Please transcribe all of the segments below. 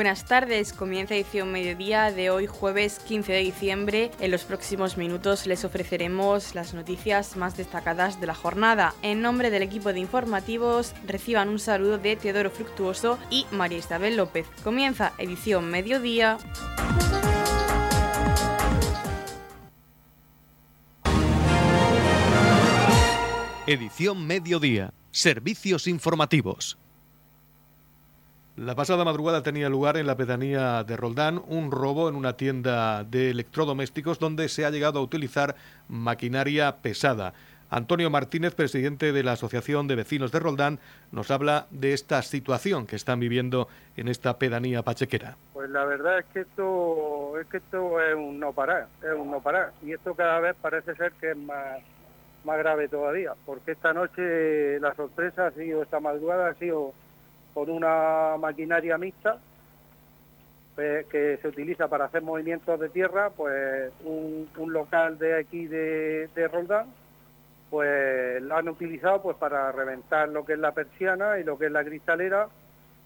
Buenas tardes, comienza edición mediodía de hoy jueves 15 de diciembre. En los próximos minutos les ofreceremos las noticias más destacadas de la jornada. En nombre del equipo de informativos reciban un saludo de Teodoro Fructuoso y María Isabel López. Comienza edición mediodía. Edición mediodía. Servicios informativos. La pasada madrugada tenía lugar en la pedanía de Roldán un robo en una tienda de electrodomésticos donde se ha llegado a utilizar maquinaria pesada. Antonio Martínez, presidente de la Asociación de Vecinos de Roldán, nos habla de esta situación que están viviendo en esta pedanía pachequera. Pues la verdad es que esto es que esto es un no parar, es un no parar y esto cada vez parece ser que es más más grave todavía, porque esta noche la sorpresa ha sido esta madrugada ha sido con una maquinaria mixta pues, que se utiliza para hacer movimientos de tierra, pues un, local de aquí de, Roldán, pues lo han utilizado pues para reventar lo que es la persiana y lo que es la cristalera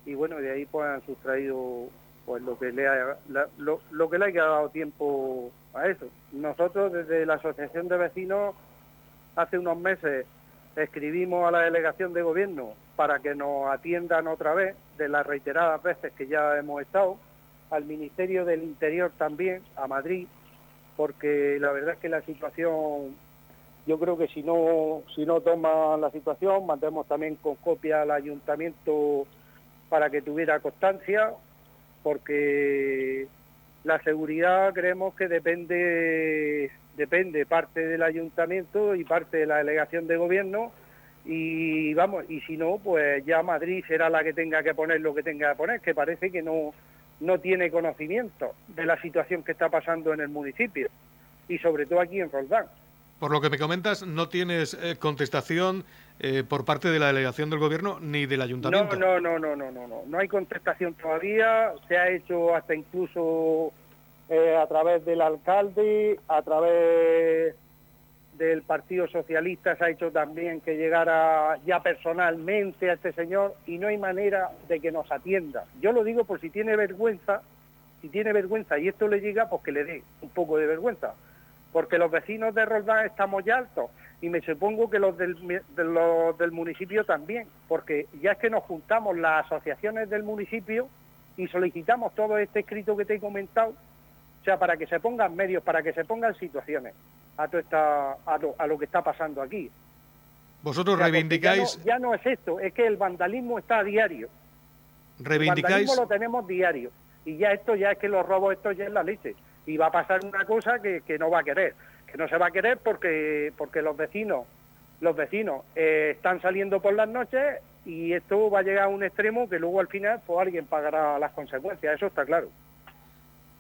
y bueno, de ahí pues han sustraído pues lo que le ha, lo, lo que le ha dado tiempo a eso. Nosotros desde la Asociación de Vecinos hace unos meses escribimos a la delegación de gobierno para que nos atiendan otra vez de las reiteradas veces que ya hemos estado, al Ministerio del Interior también, a Madrid, porque la verdad es que la situación, yo creo que si no, si no toman la situación, mandemos también con copia al ayuntamiento para que tuviera constancia, porque la seguridad creemos que depende, depende parte del ayuntamiento y parte de la delegación de gobierno, y vamos, y si no, pues ya Madrid será la que tenga que poner lo que tenga que poner, que parece que no, no tiene conocimiento de la situación que está pasando en el municipio y sobre todo aquí en Roldán. Por lo que me comentas, no tienes eh, contestación eh, por parte de la delegación del gobierno ni del ayuntamiento. No, no, no, no, no, no, no, hay contestación todavía. Se ha hecho hasta incluso eh, a través del alcalde, a través del Partido Socialista se ha hecho también que llegara ya personalmente a este señor y no hay manera de que nos atienda. Yo lo digo por si tiene vergüenza, si tiene vergüenza y esto le llega, pues que le dé un poco de vergüenza. Porque los vecinos de Roldán estamos ya altos y me supongo que los del, los del municipio también, porque ya es que nos juntamos las asociaciones del municipio y solicitamos todo este escrito que te he comentado, o sea, para que se pongan medios, para que se pongan situaciones a, esta, a, lo, que está pasando aquí. Vosotros reivindicáis... Ya no, es esto, es que el vandalismo está a diario. Reivindicáis... El vandalismo lo tenemos diario. Y ya esto ya es que los robos, esto ya es la leche. Y va a pasar una cosa que, no va a querer. Que no se va a querer porque, porque los vecinos los vecinos eh, están saliendo por las noches y esto va a llegar a un extremo que luego al final pues alguien pagará las consecuencias, eso está claro.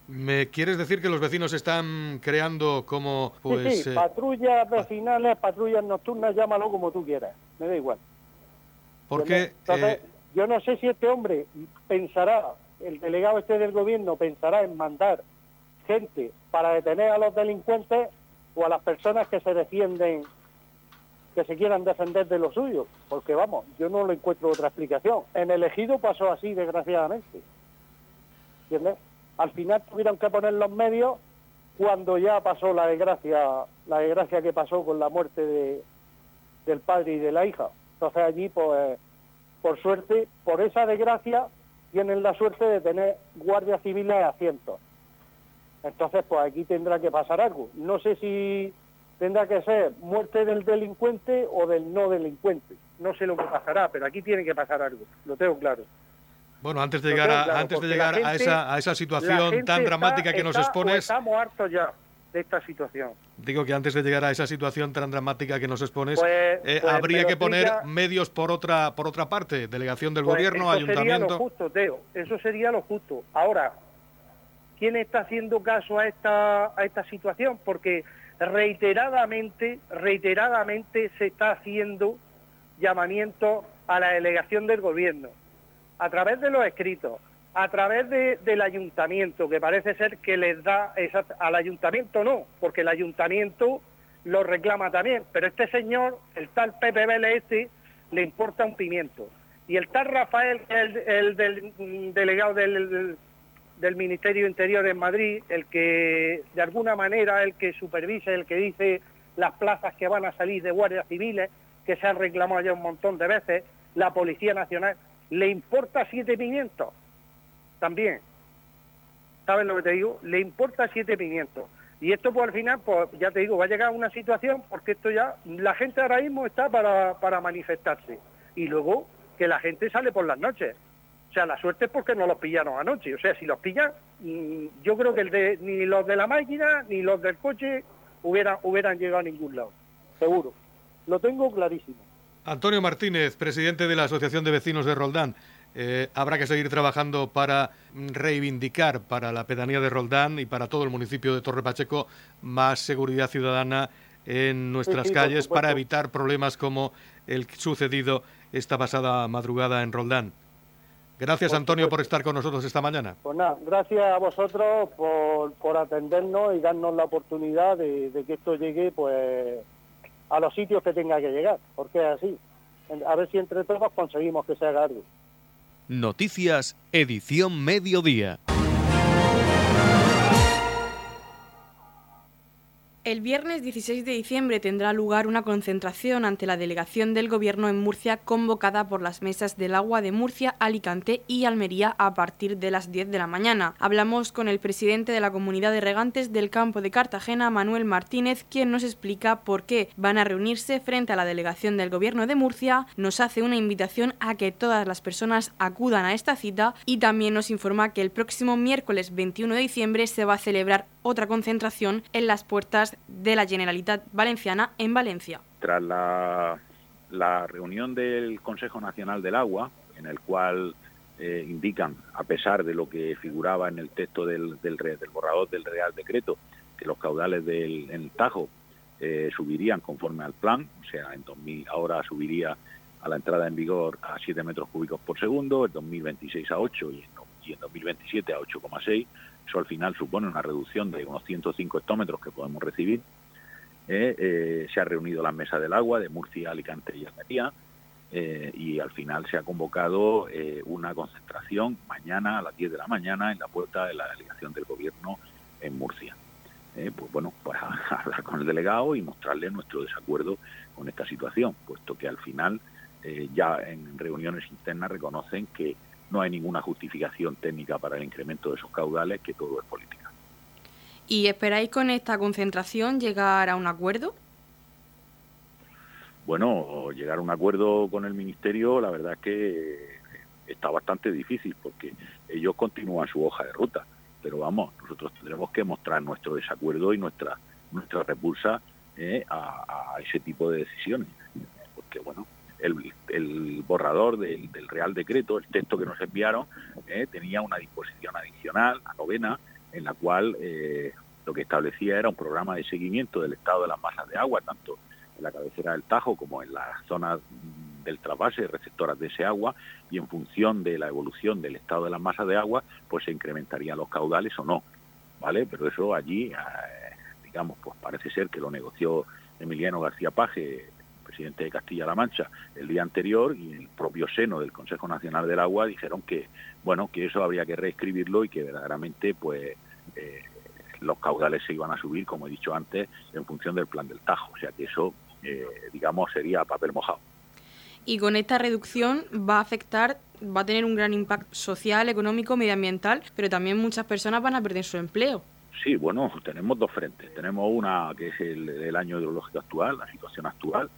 ¿Me quieres decir que los vecinos están creando como pues sí, eh, patrullas vecinales, patrullas nocturnas, llámalo como tú quieras, me da igual. Porque eh, yo no sé si este hombre pensará, el delegado este del gobierno pensará en mandar gente para detener a los delincuentes o a las personas que se defienden, que se quieran defender de lo suyo, porque vamos, yo no lo encuentro otra explicación. En el ejido pasó así, desgraciadamente. ¿Entiendes? Al final tuvieron que poner los medios cuando ya pasó la desgracia, la desgracia que pasó con la muerte de, del padre y de la hija. Entonces allí, pues, por suerte, por esa desgracia, tienen la suerte de tener guardias civiles a cientos. Entonces, pues aquí tendrá que pasar algo. No sé si tendrá que ser muerte del delincuente o del no delincuente. No sé lo que pasará, pero aquí tiene que pasar algo, lo tengo claro. Bueno, antes de llegar, a, antes de llegar a, esa, a esa situación tan dramática que nos expones... Estamos hartos ya de esta situación. Digo que antes de llegar a esa situación tan dramática que nos expones, pues, eh, pues, habría que poner medios por otra por otra parte, delegación del pues gobierno, eso ayuntamiento. Sería lo justo, Teo. Eso sería lo justo. Ahora, ¿quién está haciendo caso a esta a esta situación? Porque reiteradamente, reiteradamente se está haciendo llamamiento a la delegación del gobierno a través de los escritos, a través del ayuntamiento, que parece ser que les da, al ayuntamiento no, porque el ayuntamiento lo reclama también, pero este señor, el tal Pepe Vélez este, le importa un pimiento. Y el tal Rafael, el, el del mm, delegado del, del Ministerio Interior en Madrid, el que de alguna manera el que supervisa, el que dice las plazas que van a salir de guardias civiles, que se han reclamado ya un montón de veces, la Policía Nacional, le importa siete pimientos también. ¿Sabes lo que te digo? Le importa siete pimientos. Y esto pues al final, pues ya te digo, va a llegar una situación porque esto ya, la gente ahora mismo está para, para manifestarse. Y luego que la gente sale por las noches. O sea, la suerte es porque no los pillaron anoche. O sea, si los pillan, mm, yo creo que el de, ni los de la máquina ni los del coche hubieran, hubieran llegado a ningún lado. Seguro. Lo tengo clarísimo. Antonio Martínez, presidente de la Asociación de Vecinos de Roldán. Eh, habrá que seguir trabajando para reivindicar para la pedanía de Roldán y para todo el municipio de Torre Pacheco más seguridad ciudadana en nuestras calles para evitar problemas como el sucedido esta pasada madrugada en Roldán. Gracias, Antonio, por estar con nosotros esta mañana. Pues nada, gracias a vosotros por, atendernos y darnos la oportunidad de, que esto llegue pues a los sitios que tenga que llegar, porque es así. A ver si entre todos conseguimos que se haga algo. Noticias, edición mediodía. El viernes 16 de diciembre tendrá lugar una concentración ante la delegación del Gobierno en Murcia convocada por las mesas del agua de Murcia, Alicante y Almería a partir de las 10 de la mañana. Hablamos con el presidente de la comunidad de regantes del campo de Cartagena, Manuel Martínez, quien nos explica por qué van a reunirse frente a la delegación del Gobierno de Murcia, nos hace una invitación a que todas las personas acudan a esta cita y también nos informa que el próximo miércoles 21 de diciembre se va a celebrar otra concentración en las puertas de la Generalitat Valenciana en Valencia. Tras la, reunión del Consejo Nacional del Agua, en el cual eh, indican, a pesar de lo que figuraba en el texto del, del, borrador del Real Decreto, que los caudales del Tajo eh, subirían conforme al plan, o sea, en 2000 ahora subiría a la entrada en vigor a 7 metros cúbicos por segundo, en 2026 a 8 y en, y en 2027 a 8,6, eso al final supone una reducción de unos 105 hectómetros que podemos recibir. Eh, eh, se ha reunido la mesa del agua de Murcia, Alicante y Almería eh, y al final se ha convocado una concentración mañana a las 10 de la mañana en la puerta de la delegación del gobierno en Murcia. pues bueno, pues hablar con el delegado y mostrarle nuestro desacuerdo con esta situación, puesto que al final ya en reuniones internas reconocen que no hay ninguna justificación técnica para el incremento de esos caudales, que todo es política. ¿Y esperáis con esta concentración llegar a un acuerdo? Bueno, llegar a un acuerdo con el Ministerio, la verdad es que está bastante difícil porque ellos continúan su hoja de ruta. Pero vamos, nosotros tendremos que mostrar nuestro desacuerdo y nuestra nuestra repulsa eh, a, a, ese tipo de decisiones. Porque, bueno, el, borrador del, Real Decreto, el texto que nos enviaron, eh, tenía una disposición adicional, la novena, en la cual eh, lo que establecía era un programa de seguimiento del estado de las masas de agua, tanto en la cabecera del Tajo como en las zonas del trasvase receptoras de ese agua y en función de la evolución del estado de las masas de agua, pues se incrementarían los caudales o no, ¿vale? Pero eso allí, eh, digamos, pues parece ser que lo negoció Emiliano García Paje presidente de Castilla-La Mancha, el día anterior y el propio seno del Consejo Nacional del Agua dijeron que, bueno, que eso habría que reescribirlo y que verdaderamente, pues, eh, los caudales se iban a subir, como he dicho antes, en función del plan del Tajo. O sea que eso, eh, digamos, sería papel mojado. Y con esta reducción va a afectar, va a tener un gran impacto social, económico, medioambiental, pero también muchas personas van a perder su empleo. Sí, bueno, tenemos dos frentes. Tenemos una que es el, el año hidrológico actual, la situación actual,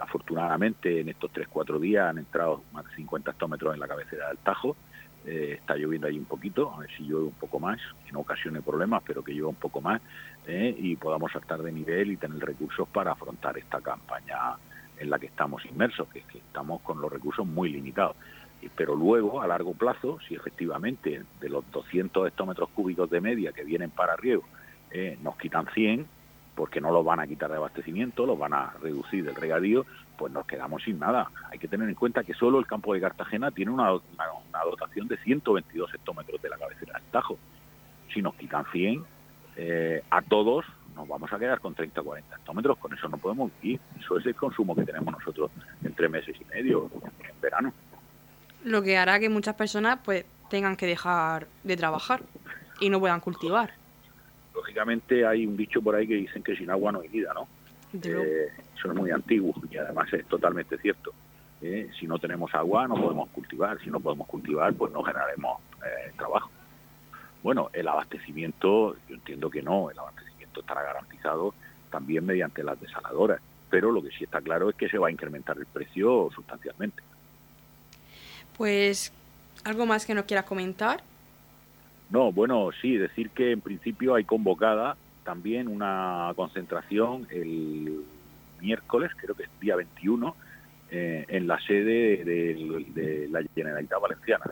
afortunadamente en estos 3-4 días han entrado más de 50 hectómetros en la cabecera del Tajo. Eh, está lloviendo ahí un poquito, a ver si llueve un poco más, que no ocasione problemas, pero que llueva un poco más eh, y podamos saltar de nivel y tener recursos para afrontar esta campaña en la que estamos inmersos, que, que estamos con los recursos muy limitados. Pero luego, a largo plazo, si efectivamente de los 200 hectómetros cúbicos de media que vienen para riego eh, nos quitan 100, porque no los van a quitar de abastecimiento, los van a reducir del regadío, pues nos quedamos sin nada. Hay que tener en cuenta que solo el campo de Cartagena tiene una, dotación de 122 hectómetros de la cabecera del Tajo. Si nos quitan 100, eh, a todos nos vamos a quedar con 30 o 40 hectómetros, con eso no podemos ir. Eso es el consumo que tenemos nosotros en tres meses y medio, en verano. Lo que hará que muchas personas pues tengan que dejar de trabajar y no puedan cultivar. Lógicamente hay un dicho por ahí que dicen que sin agua no hay vida, ¿no? Eh, eso es muy antiguo y además es totalmente cierto. ¿eh? si no tenemos agua no podemos cultivar, si no podemos cultivar pues no generaremos eh, trabajo. Bueno, el abastecimiento, yo entiendo que no, el abastecimiento estará garantizado también mediante las desaladoras, pero lo que sí está claro es que se va a incrementar el precio sustancialmente. Pues, ¿algo más que nos quieras comentar? No, bueno, sí, decir que en principio hay convocada también una concentración el miércoles, creo que es día 21, eh, en la sede de, la Generalitat Valenciana.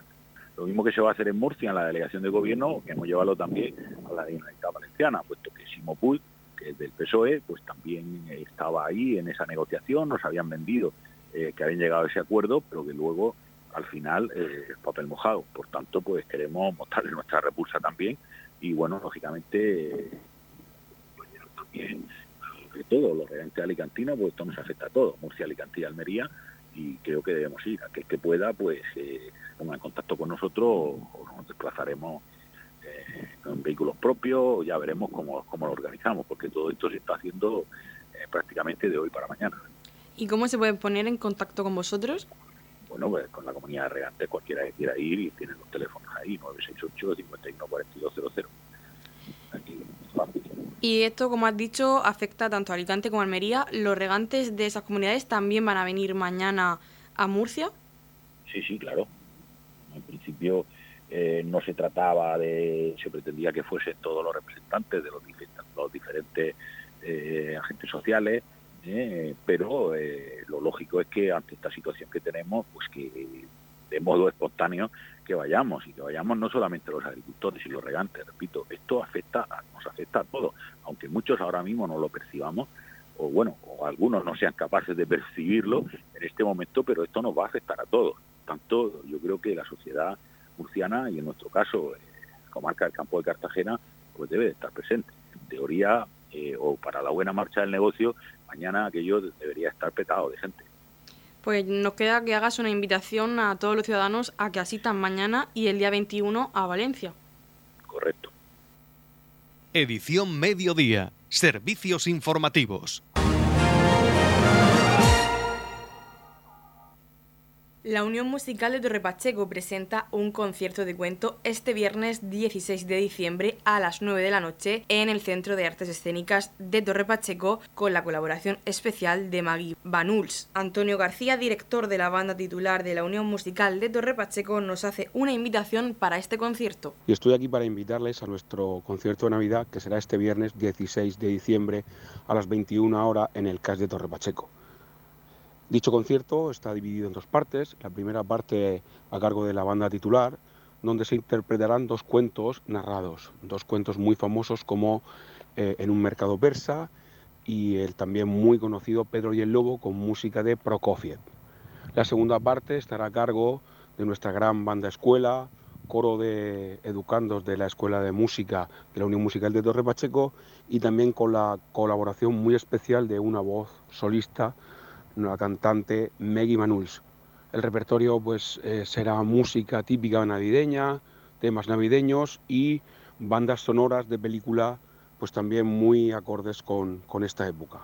Lo mismo que se va a hacer en Murcia, en la delegación de gobierno, que hemos llevado también a la Generalitat Valenciana, puesto que Simopul, que es del PSOE, pues también estaba ahí en esa negociación, nos habían vendido eh, que habían llegado a ese acuerdo, pero que luego al final eh, es papel mojado. Por tanto, pues queremos mostrarle nuestra repulsa también y bueno, lógicamente también de todo, los regantes alicantinos, pues esto nos afecta a todos, Murcia, Alicante y Almería, y creo que debemos ir. Aquel que pueda, pues eh, en contacto con nosotros o nos desplazaremos eh, con vehículos propios, ya veremos cómo, cómo lo organizamos, porque todo esto se está haciendo eh, prácticamente de hoy para mañana. ¿Y cómo se puede poner en contacto con vosotros? Bueno, pues con la comunidad de regantes, cualquiera que quiera ir, y tienen los teléfonos ahí, 968 514200 Aquí, y esto, como has dicho, afecta tanto a Alicante como a Almería. ¿Los regantes de esas comunidades también van a venir mañana a Murcia? Sí, sí, claro. En principio eh, no se trataba de, se pretendía que fuesen todos los representantes de los, los diferentes eh, agentes sociales, eh, pero lo lógico es que ante esta situación que tenemos, pues que de modo espontáneo que vayamos y que vayamos no solamente los agricultores y los regantes, repito, esto afecta nos afecta a todos, aunque muchos ahora mismo no lo percibamos o bueno, o algunos no sean capaces de percibirlo en este momento, pero esto nos va a afectar a todos. Tanto yo creo que la sociedad murciana y en nuestro caso eh, comarca del campo de Cartagena pues debe de estar presente. En teoría eh, o para la buena marcha del negocio, mañana aquello debería estar petado de gente. Pues nos queda que hagas una invitación a todos los ciudadanos a que asistan mañana y el día 21 a Valencia. Correcto. Edición Mediodía. Servicios informativos. La Unión Musical de Torre Pacheco presenta un concierto de cuento este viernes 16 de diciembre a las 9 de la noche en el Centro de Artes Escénicas de Torre Pacheco con la colaboración especial de Maggie Banuls. Antonio García, director de la banda titular de la Unión Musical de Torre Pacheco, nos hace una invitación para este concierto. Y estoy aquí para invitarles a nuestro concierto de Navidad que será este viernes 16 de diciembre a las 21 horas en el CAS de Torre Pacheco. Dicho concierto está dividido en dos partes. La primera parte a cargo de la banda titular, donde se interpretarán dos cuentos narrados, dos cuentos muy famosos como eh, En un mercado persa y el también muy conocido Pedro y el Lobo con música de Prokofiev. La segunda parte estará a cargo de nuestra gran banda escuela, coro de educandos de la Escuela de Música de la Unión Musical de Torre Pacheco y también con la colaboración muy especial de una voz solista la cantante Meggy Manuls. El repertorio pues eh, será música típica navideña, temas navideños y bandas sonoras de película pues también muy acordes con, con esta época.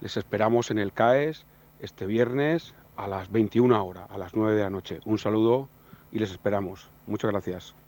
Les esperamos en el CAES este viernes a las 21 horas, a las 9 de la noche. Un saludo y les esperamos. Muchas gracias.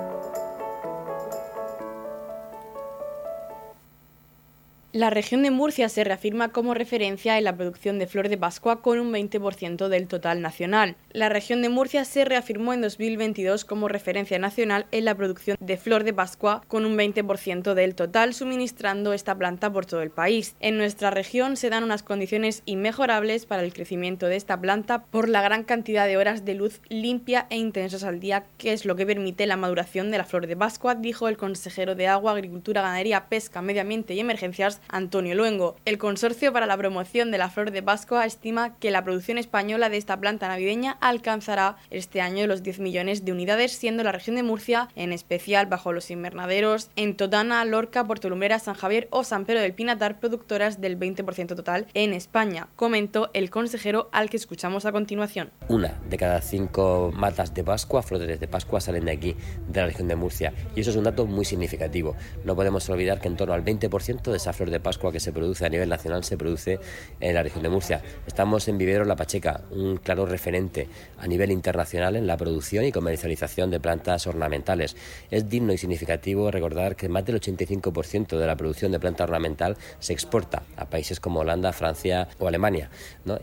La región de Murcia se reafirma como referencia en la producción de flor de Pascua con un 20% del total nacional. La región de Murcia se reafirmó en 2022 como referencia nacional en la producción de flor de Pascua, con un 20% del total suministrando esta planta por todo el país. En nuestra región se dan unas condiciones inmejorables para el crecimiento de esta planta por la gran cantidad de horas de luz limpia e intensas al día, que es lo que permite la maduración de la flor de Pascua, dijo el consejero de Agua, Agricultura, Ganadería, Pesca, Medio Ambiente y Emergencias, Antonio Luengo. El Consorcio para la Promoción de la Flor de Pascua estima que la producción española de esta planta navideña alcanzará este año los 10 millones de unidades, siendo la región de Murcia, en especial bajo los invernaderos, en Totana, Lorca, Puerto Lumbera, San Javier o San Pedro del Pinatar, productoras del 20% total en España, comentó el consejero al que escuchamos a continuación. Una de cada cinco matas de Pascua, flores de Pascua, salen de aquí, de la región de Murcia. Y eso es un dato muy significativo. No podemos olvidar que en torno al 20% de esa flor de Pascua que se produce a nivel nacional se produce en la región de Murcia. Estamos en Vivero La Pacheca, un claro referente a nivel internacional en la producción y comercialización de plantas ornamentales. Es digno y significativo recordar que más del 85% de la producción de planta ornamental se exporta a países como Holanda, Francia o Alemania.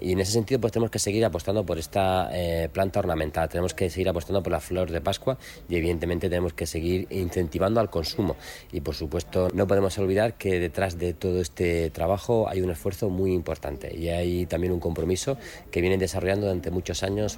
Y en ese sentido pues tenemos que seguir apostando por esta eh, planta ornamental, tenemos que seguir apostando por la flor de Pascua y evidentemente tenemos que seguir incentivando al consumo. Y por supuesto no podemos olvidar que detrás de todo este trabajo hay un esfuerzo muy importante y hay también un compromiso que vienen desarrollando durante muchos años,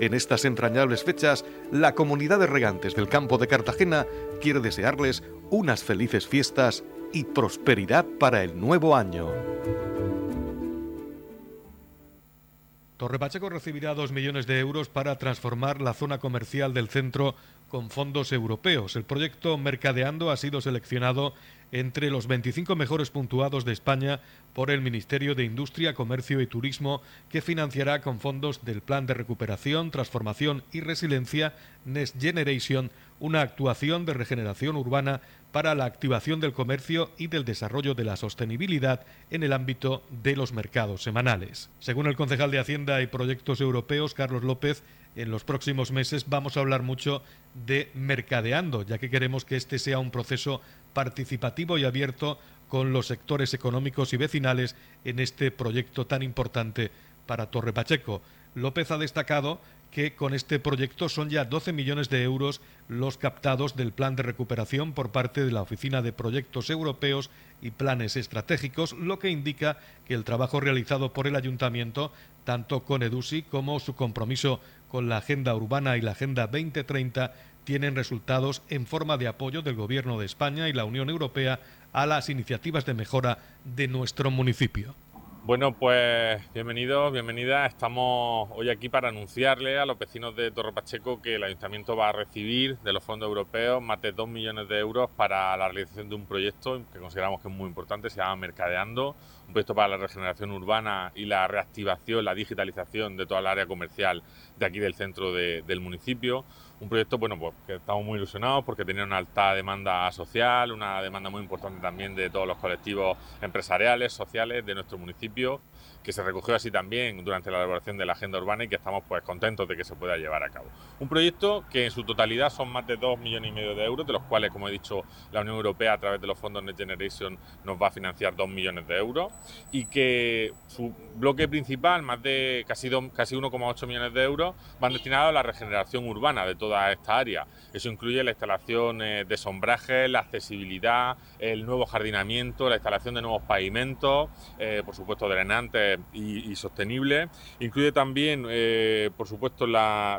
En estas entrañables fechas, la comunidad de regantes del campo de Cartagena quiere desearles unas felices fiestas y prosperidad para el nuevo año. Torre Pacheco recibirá 2 millones de euros para transformar la zona comercial del centro con fondos europeos. El proyecto Mercadeando ha sido seleccionado entre los 25 mejores puntuados de España por el Ministerio de Industria, Comercio y Turismo, que financiará con fondos del Plan de Recuperación, Transformación y Resiliencia Next Generation una actuación de regeneración urbana para la activación del comercio y del desarrollo de la sostenibilidad en el ámbito de los mercados semanales. Según el concejal de Hacienda y Proyectos Europeos, Carlos López, en los próximos meses vamos a hablar mucho de mercadeando, ya que queremos que este sea un proceso participativo y abierto con los sectores económicos y vecinales en este proyecto tan importante para Torre Pacheco. López ha destacado que con este proyecto son ya 12 millones de euros los captados del plan de recuperación por parte de la Oficina de Proyectos Europeos y Planes Estratégicos, lo que indica que el trabajo realizado por el Ayuntamiento, tanto con EDUSI como su compromiso con la Agenda Urbana y la Agenda 2030, tienen resultados en forma de apoyo del Gobierno de España y la Unión Europea a las iniciativas de mejora de nuestro municipio. Bueno, pues bienvenidos, bienvenidas. Estamos hoy aquí para anunciarle a los vecinos de Torre Pacheco que el ayuntamiento va a recibir de los fondos europeos más de 2 millones de euros para la realización de un proyecto que consideramos que es muy importante, se llama Mercadeando, un proyecto para la regeneración urbana y la reactivación, la digitalización de toda el área comercial de aquí del centro del municipio un proyecto bueno, pues, que estamos muy ilusionados porque tenía una alta demanda social, una demanda muy importante también de todos los colectivos empresariales, sociales de nuestro municipio que se recogió así también durante la elaboración de la agenda urbana y que estamos pues contentos de que se pueda llevar a cabo. Un proyecto que en su totalidad son más de 2 millones y medio de euros, de los cuales, como he dicho, la Unión Europea a través de los fondos Next Generation nos va a financiar 2 millones de euros y que su bloque principal, más de casi, casi 1,8 millones de euros, van destinados a la regeneración urbana de toda esta área. Eso incluye la instalación eh, de sombraje, la accesibilidad, el nuevo jardinamiento, la instalación de nuevos pavimentos, eh, por supuesto drenantes y, sostenible. Incluye también, eh, por supuesto, la,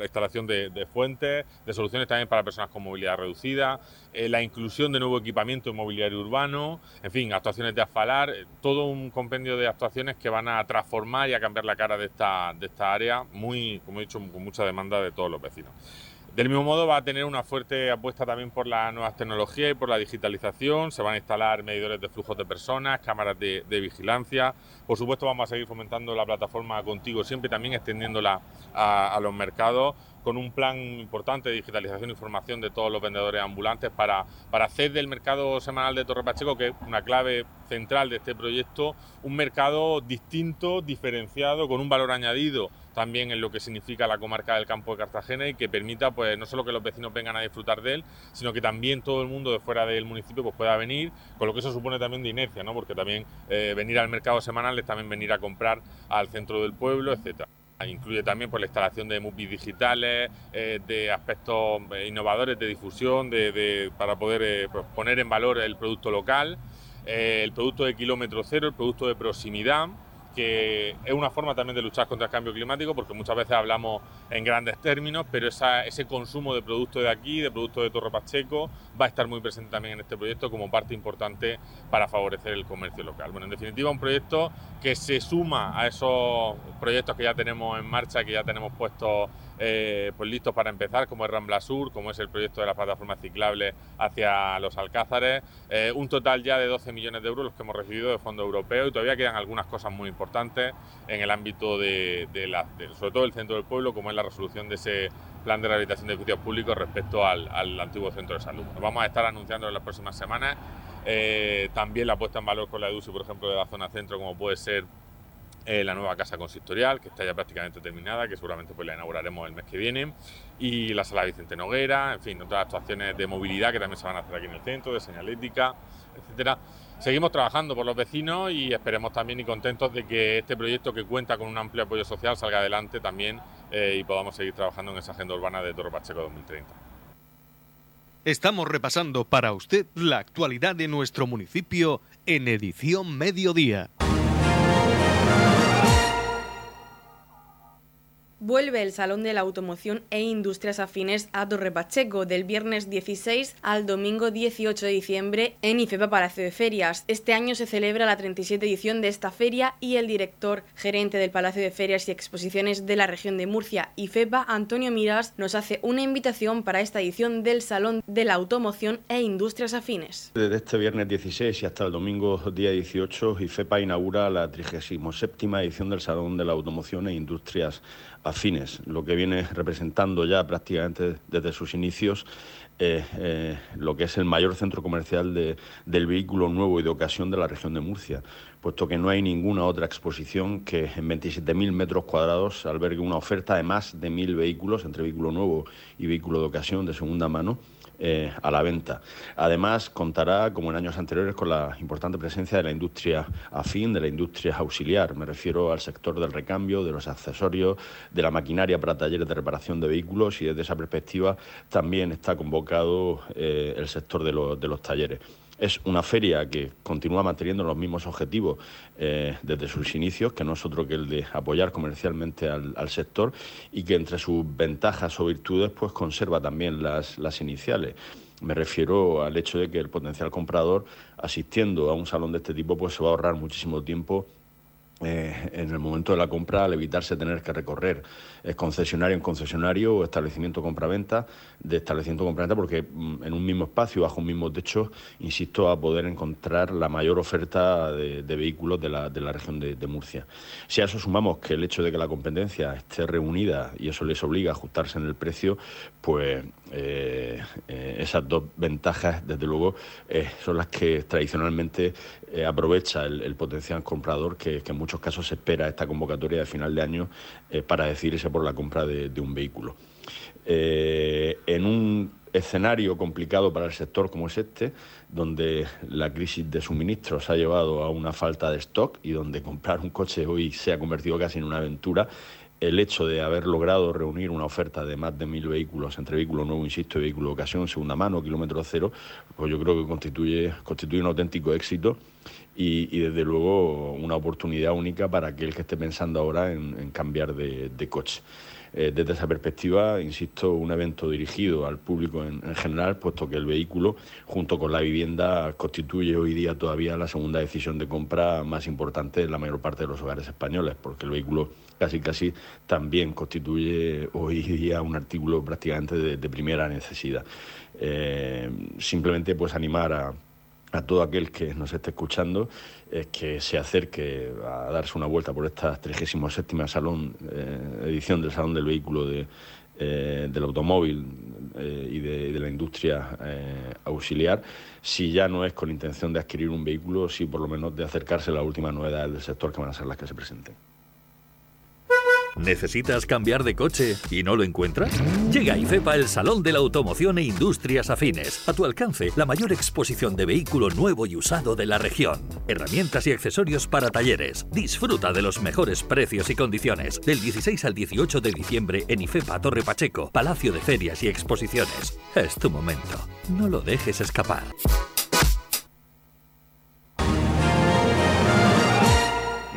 instalación de, fuentes, de soluciones también para personas con movilidad reducida, eh, la inclusión de nuevo equipamiento inmobiliario urbano, en fin, actuaciones de asfalar, eh, todo un compendio de actuaciones que van a transformar y a cambiar la cara de esta, de esta área, muy, como he dicho, con mucha demanda de todos los vecinos. Del mismo modo va a tener una fuerte apuesta también por las nuevas tecnologías y por la digitalización. Se van a instalar medidores de flujos de personas, cámaras de, vigilancia. Por supuesto vamos a seguir fomentando la plataforma contigo, siempre también extendiéndola a, los mercados con un plan importante de digitalización e información de todos los vendedores ambulantes para, para hacer del mercado semanal de Torre Pacheco, que es una clave central de este proyecto, un mercado distinto, diferenciado, con un valor añadido también en lo que significa la comarca del campo de Cartagena y que permita pues no solo que los vecinos vengan a disfrutar de él, sino que también todo el mundo de fuera del municipio pues pueda venir, con lo que eso supone también de inercia, ¿no? porque también eh, venir al mercado semanal es también venir a comprar al centro del pueblo, etcétera. Incluye también pues, la instalación de movies digitales, eh, de aspectos eh, innovadores de difusión, de, para poder pues, poner en valor el producto local, el producto de kilómetro cero, el producto de proximidad, que es una forma también de luchar contra el cambio climático, porque muchas veces hablamos en grandes términos, pero ese consumo de productos de aquí, de productos de Torre Pacheco, va a estar muy presente también en este proyecto como parte importante para favorecer el comercio local. Bueno, en definitiva, un proyecto que se suma a esos proyectos que ya tenemos en marcha, que ya tenemos puestos eh, pues listos para empezar, como es Rambla Sur, como es el proyecto de la plataforma ciclable hacia los Alcázares. Eh, un total ya de 12 millones de euros los que hemos recibido de fondo europeo y todavía quedan algunas cosas muy importantes en el ámbito de, la, sobre todo el centro del pueblo, como es la resolución de ese plan de rehabilitación de edificios públicos respecto al, antiguo centro de salud. vamos a estar anunciando en las próximas semanas eh, también la puesta en valor con la EDUSI, por ejemplo, de la zona centro, como puede ser eh, la nueva casa consistorial, que está ya prácticamente terminada, que seguramente pues la inauguraremos el mes que viene, y la sala Vicente Noguera, en fin, otras actuaciones de movilidad que también se van a hacer aquí en el centro, de señalética, etcétera. Seguimos trabajando por los vecinos y esperemos también y contentos de que este proyecto que cuenta con un amplio apoyo social salga adelante también eh, y podamos seguir trabajando en esa agenda urbana de Toro Pacheco 2030. Estamos repasando para usted la actualidad de nuestro municipio en edición mediodía. Vuelve el Salón de la Automoción e Industrias Afines a Torre Pacheco del viernes 16 al domingo 18 de diciembre en IFEPA Palacio de Ferias. Este año se celebra la 37 edición de esta feria y el director gerente del Palacio de Ferias y Exposiciones de la región de Murcia, IFEPA, Antonio Miras, nos hace una invitación para esta edición del Salón de la Automoción e Industrias Afines. Desde este viernes 16 y hasta el domingo día 18, IFEPA inaugura la 37 edición del Salón de la Automoción e Industrias afines, lo que viene representando ya prácticamente desde sus inicios eh, eh, lo que es el mayor centro comercial del vehículo nuevo y de ocasión de la región de Murcia, puesto que no hay ninguna otra exposición que en 27.000 metros cuadrados albergue una oferta de más de 1.000 vehículos, entre vehículo nuevo y vehículo de ocasión de segunda mano, eh, a la venta. Además, contará, como en años anteriores, con la importante presencia de la industria afín, de la industria auxiliar. Me refiero al sector del recambio, de los accesorios, de la maquinaria para talleres de reparación de vehículos y desde esa perspectiva también está convocado eh, el sector de los talleres. Es una feria que continúa manteniendo los mismos objetivos eh, desde sus inicios, que no es otro que el de apoyar comercialmente al, sector y que entre sus ventajas o virtudes pues conserva también las, las iniciales. Me refiero al hecho de que el potencial comprador, asistiendo a un salón de este tipo, pues se va a ahorrar muchísimo tiempo eh, en el momento de la compra al evitarse tener que recorrer concesionario en concesionario o establecimiento compra-venta de establecimiento compra-venta porque mm, en un mismo espacio, bajo un mismo techo, insisto, a poder encontrar la mayor oferta de, vehículos de la, de la región de, Murcia. Si a eso sumamos que el hecho de que la competencia esté reunida y eso les obliga a ajustarse en el precio, pues eh, eh, esas dos ventajas, desde luego, son las que tradicionalmente aprovecha el, potencial comprador que, que muchos casos se espera esta convocatoria de final de año eh, para decidirse por la compra de, un vehículo. Eh, en un escenario complicado para el sector como es este, donde la crisis de suministros ha llevado a una falta de stock y donde comprar un coche hoy se ha convertido casi en una aventura, el hecho de haber logrado reunir una oferta de más de mil vehículos, entre vehículo nuevo, insisto, y vehículo de ocasión, segunda mano, kilómetro cero, pues yo creo que constituye, constituye un auténtico éxito y, desde luego una oportunidad única para aquel que esté pensando ahora en, cambiar de, coche. Eh, desde esa perspectiva, insisto, un evento dirigido al público en, general, puesto que el vehículo, junto con la vivienda, constituye hoy día todavía la segunda decisión de compra más importante en la mayor parte de los hogares españoles, porque el vehículo casi casi también constituye hoy día un artículo prácticamente de, primera necesidad. Eh, simplemente pues animar a, a todo aquel que nos esté escuchando es que se acerque a darse una vuelta por esta 37 salón, eh, edición del Salón del Vehículo de, eh, del Automóvil eh, y, de, de, la industria auxiliar, si ya no es con intención de adquirir un vehículo, si por lo menos de acercarse a las últimas novedades del sector que van a ser las que se presenten. ¿Necesitas cambiar de coche y no lo encuentras? Llega IFEPA el Salón de la Automoción e Industrias Afines. A tu alcance, la mayor exposición de vehículo nuevo y usado de la región. Herramientas y accesorios para talleres. Disfruta de los mejores precios y condiciones. Del 16 al 18 de diciembre en IFEPA Torre Pacheco, Palacio de Ferias y Exposiciones. Es tu momento. No lo dejes escapar.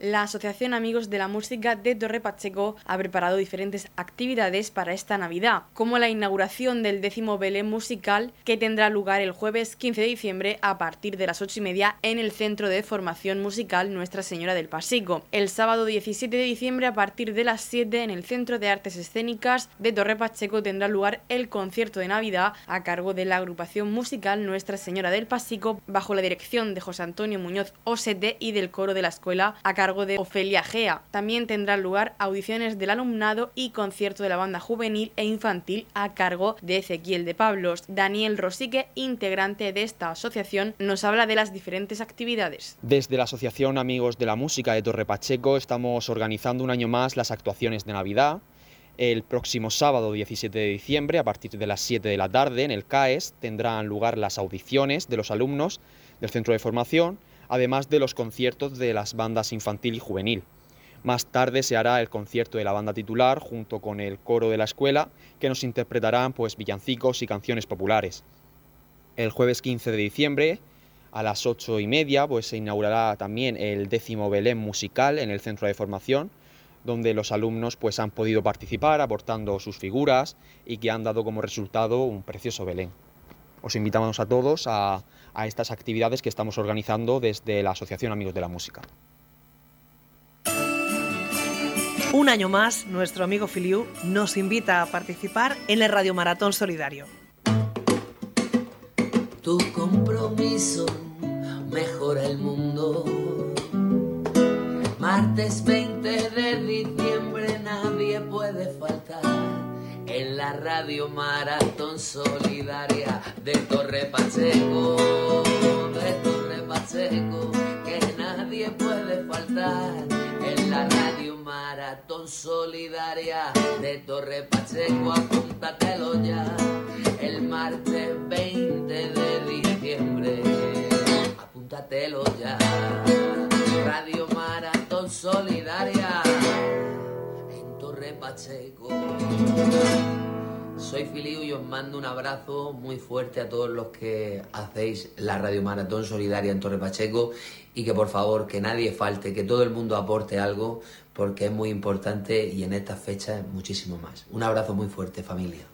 La Asociación Amigos de la Música de Torre Pacheco ha preparado diferentes actividades para esta Navidad, como la inauguración del décimo Belén musical que tendrá lugar el jueves 15 de diciembre a partir de las 8 y media en el Centro de Formación Musical Nuestra Señora del Pasico. El sábado 17 de diciembre a partir de las 7 en el Centro de Artes Escénicas de Torre Pacheco tendrá lugar el concierto de Navidad a cargo de la agrupación musical Nuestra Señora del Pasico bajo la dirección de José Antonio Muñoz Osete y del coro de la escuela a cargo de Ofelia Gea. También tendrán lugar audiciones del alumnado y concierto de la banda juvenil e infantil a cargo de Ezequiel de Pablos. Daniel Rosique, integrante de esta asociación, nos habla de las diferentes actividades. Desde la Asociación Amigos de la Música de Torre Pacheco estamos organizando un año más las actuaciones de Navidad. El próximo sábado 17 de diciembre, a partir de las 7 de la tarde, en el CAES, tendrán lugar las audiciones de los alumnos del centro de formación además de los conciertos de las bandas infantil y juvenil. Más tarde se hará el concierto de la banda titular junto con el coro de la escuela que nos interpretarán pues villancicos y canciones populares. El jueves 15 de diciembre a las ocho y media pues se inaugurará también el décimo Belén musical en el centro de formación donde los alumnos pues han podido participar aportando sus figuras y que han dado como resultado un precioso Belén. Os invitamos a todos a a estas actividades que estamos organizando desde la Asociación Amigos de la Música. Un año más, nuestro amigo Filiu nos invita a participar en el Radio Maratón Solidario. Tu compromiso mejora el mundo. Martes 20 de diciembre nadie puede faltar en la radio Maratón Solidaria de Torre Pacheco, de Torre Pacheco, que nadie puede faltar. En la radio Maratón Solidaria de Torre Pacheco, apúntatelo ya, el martes 20 de diciembre, apúntatelo ya. Radio Maratón Solidaria Pacheco. Soy Filiu y os mando un abrazo muy fuerte a todos los que hacéis la Radio Maratón Solidaria en Torre Pacheco y que por favor que nadie falte, que todo el mundo aporte algo porque es muy importante y en estas fechas muchísimo más. Un abrazo muy fuerte familia.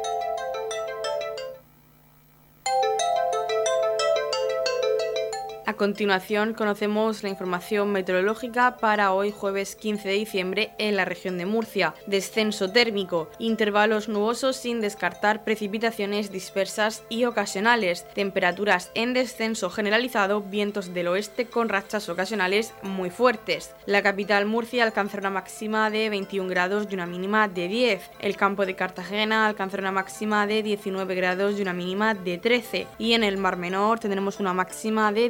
A continuación conocemos la información meteorológica para hoy jueves 15 de diciembre en la región de Murcia. Descenso térmico, intervalos nubosos sin descartar precipitaciones dispersas y ocasionales, temperaturas en descenso generalizado, vientos del oeste con rachas ocasionales muy fuertes. La capital Murcia alcanzará una máxima de 21 grados y una mínima de 10. El campo de Cartagena alcanzará una máxima de 19 grados y una mínima de 13. Y en el Mar Menor tendremos una máxima de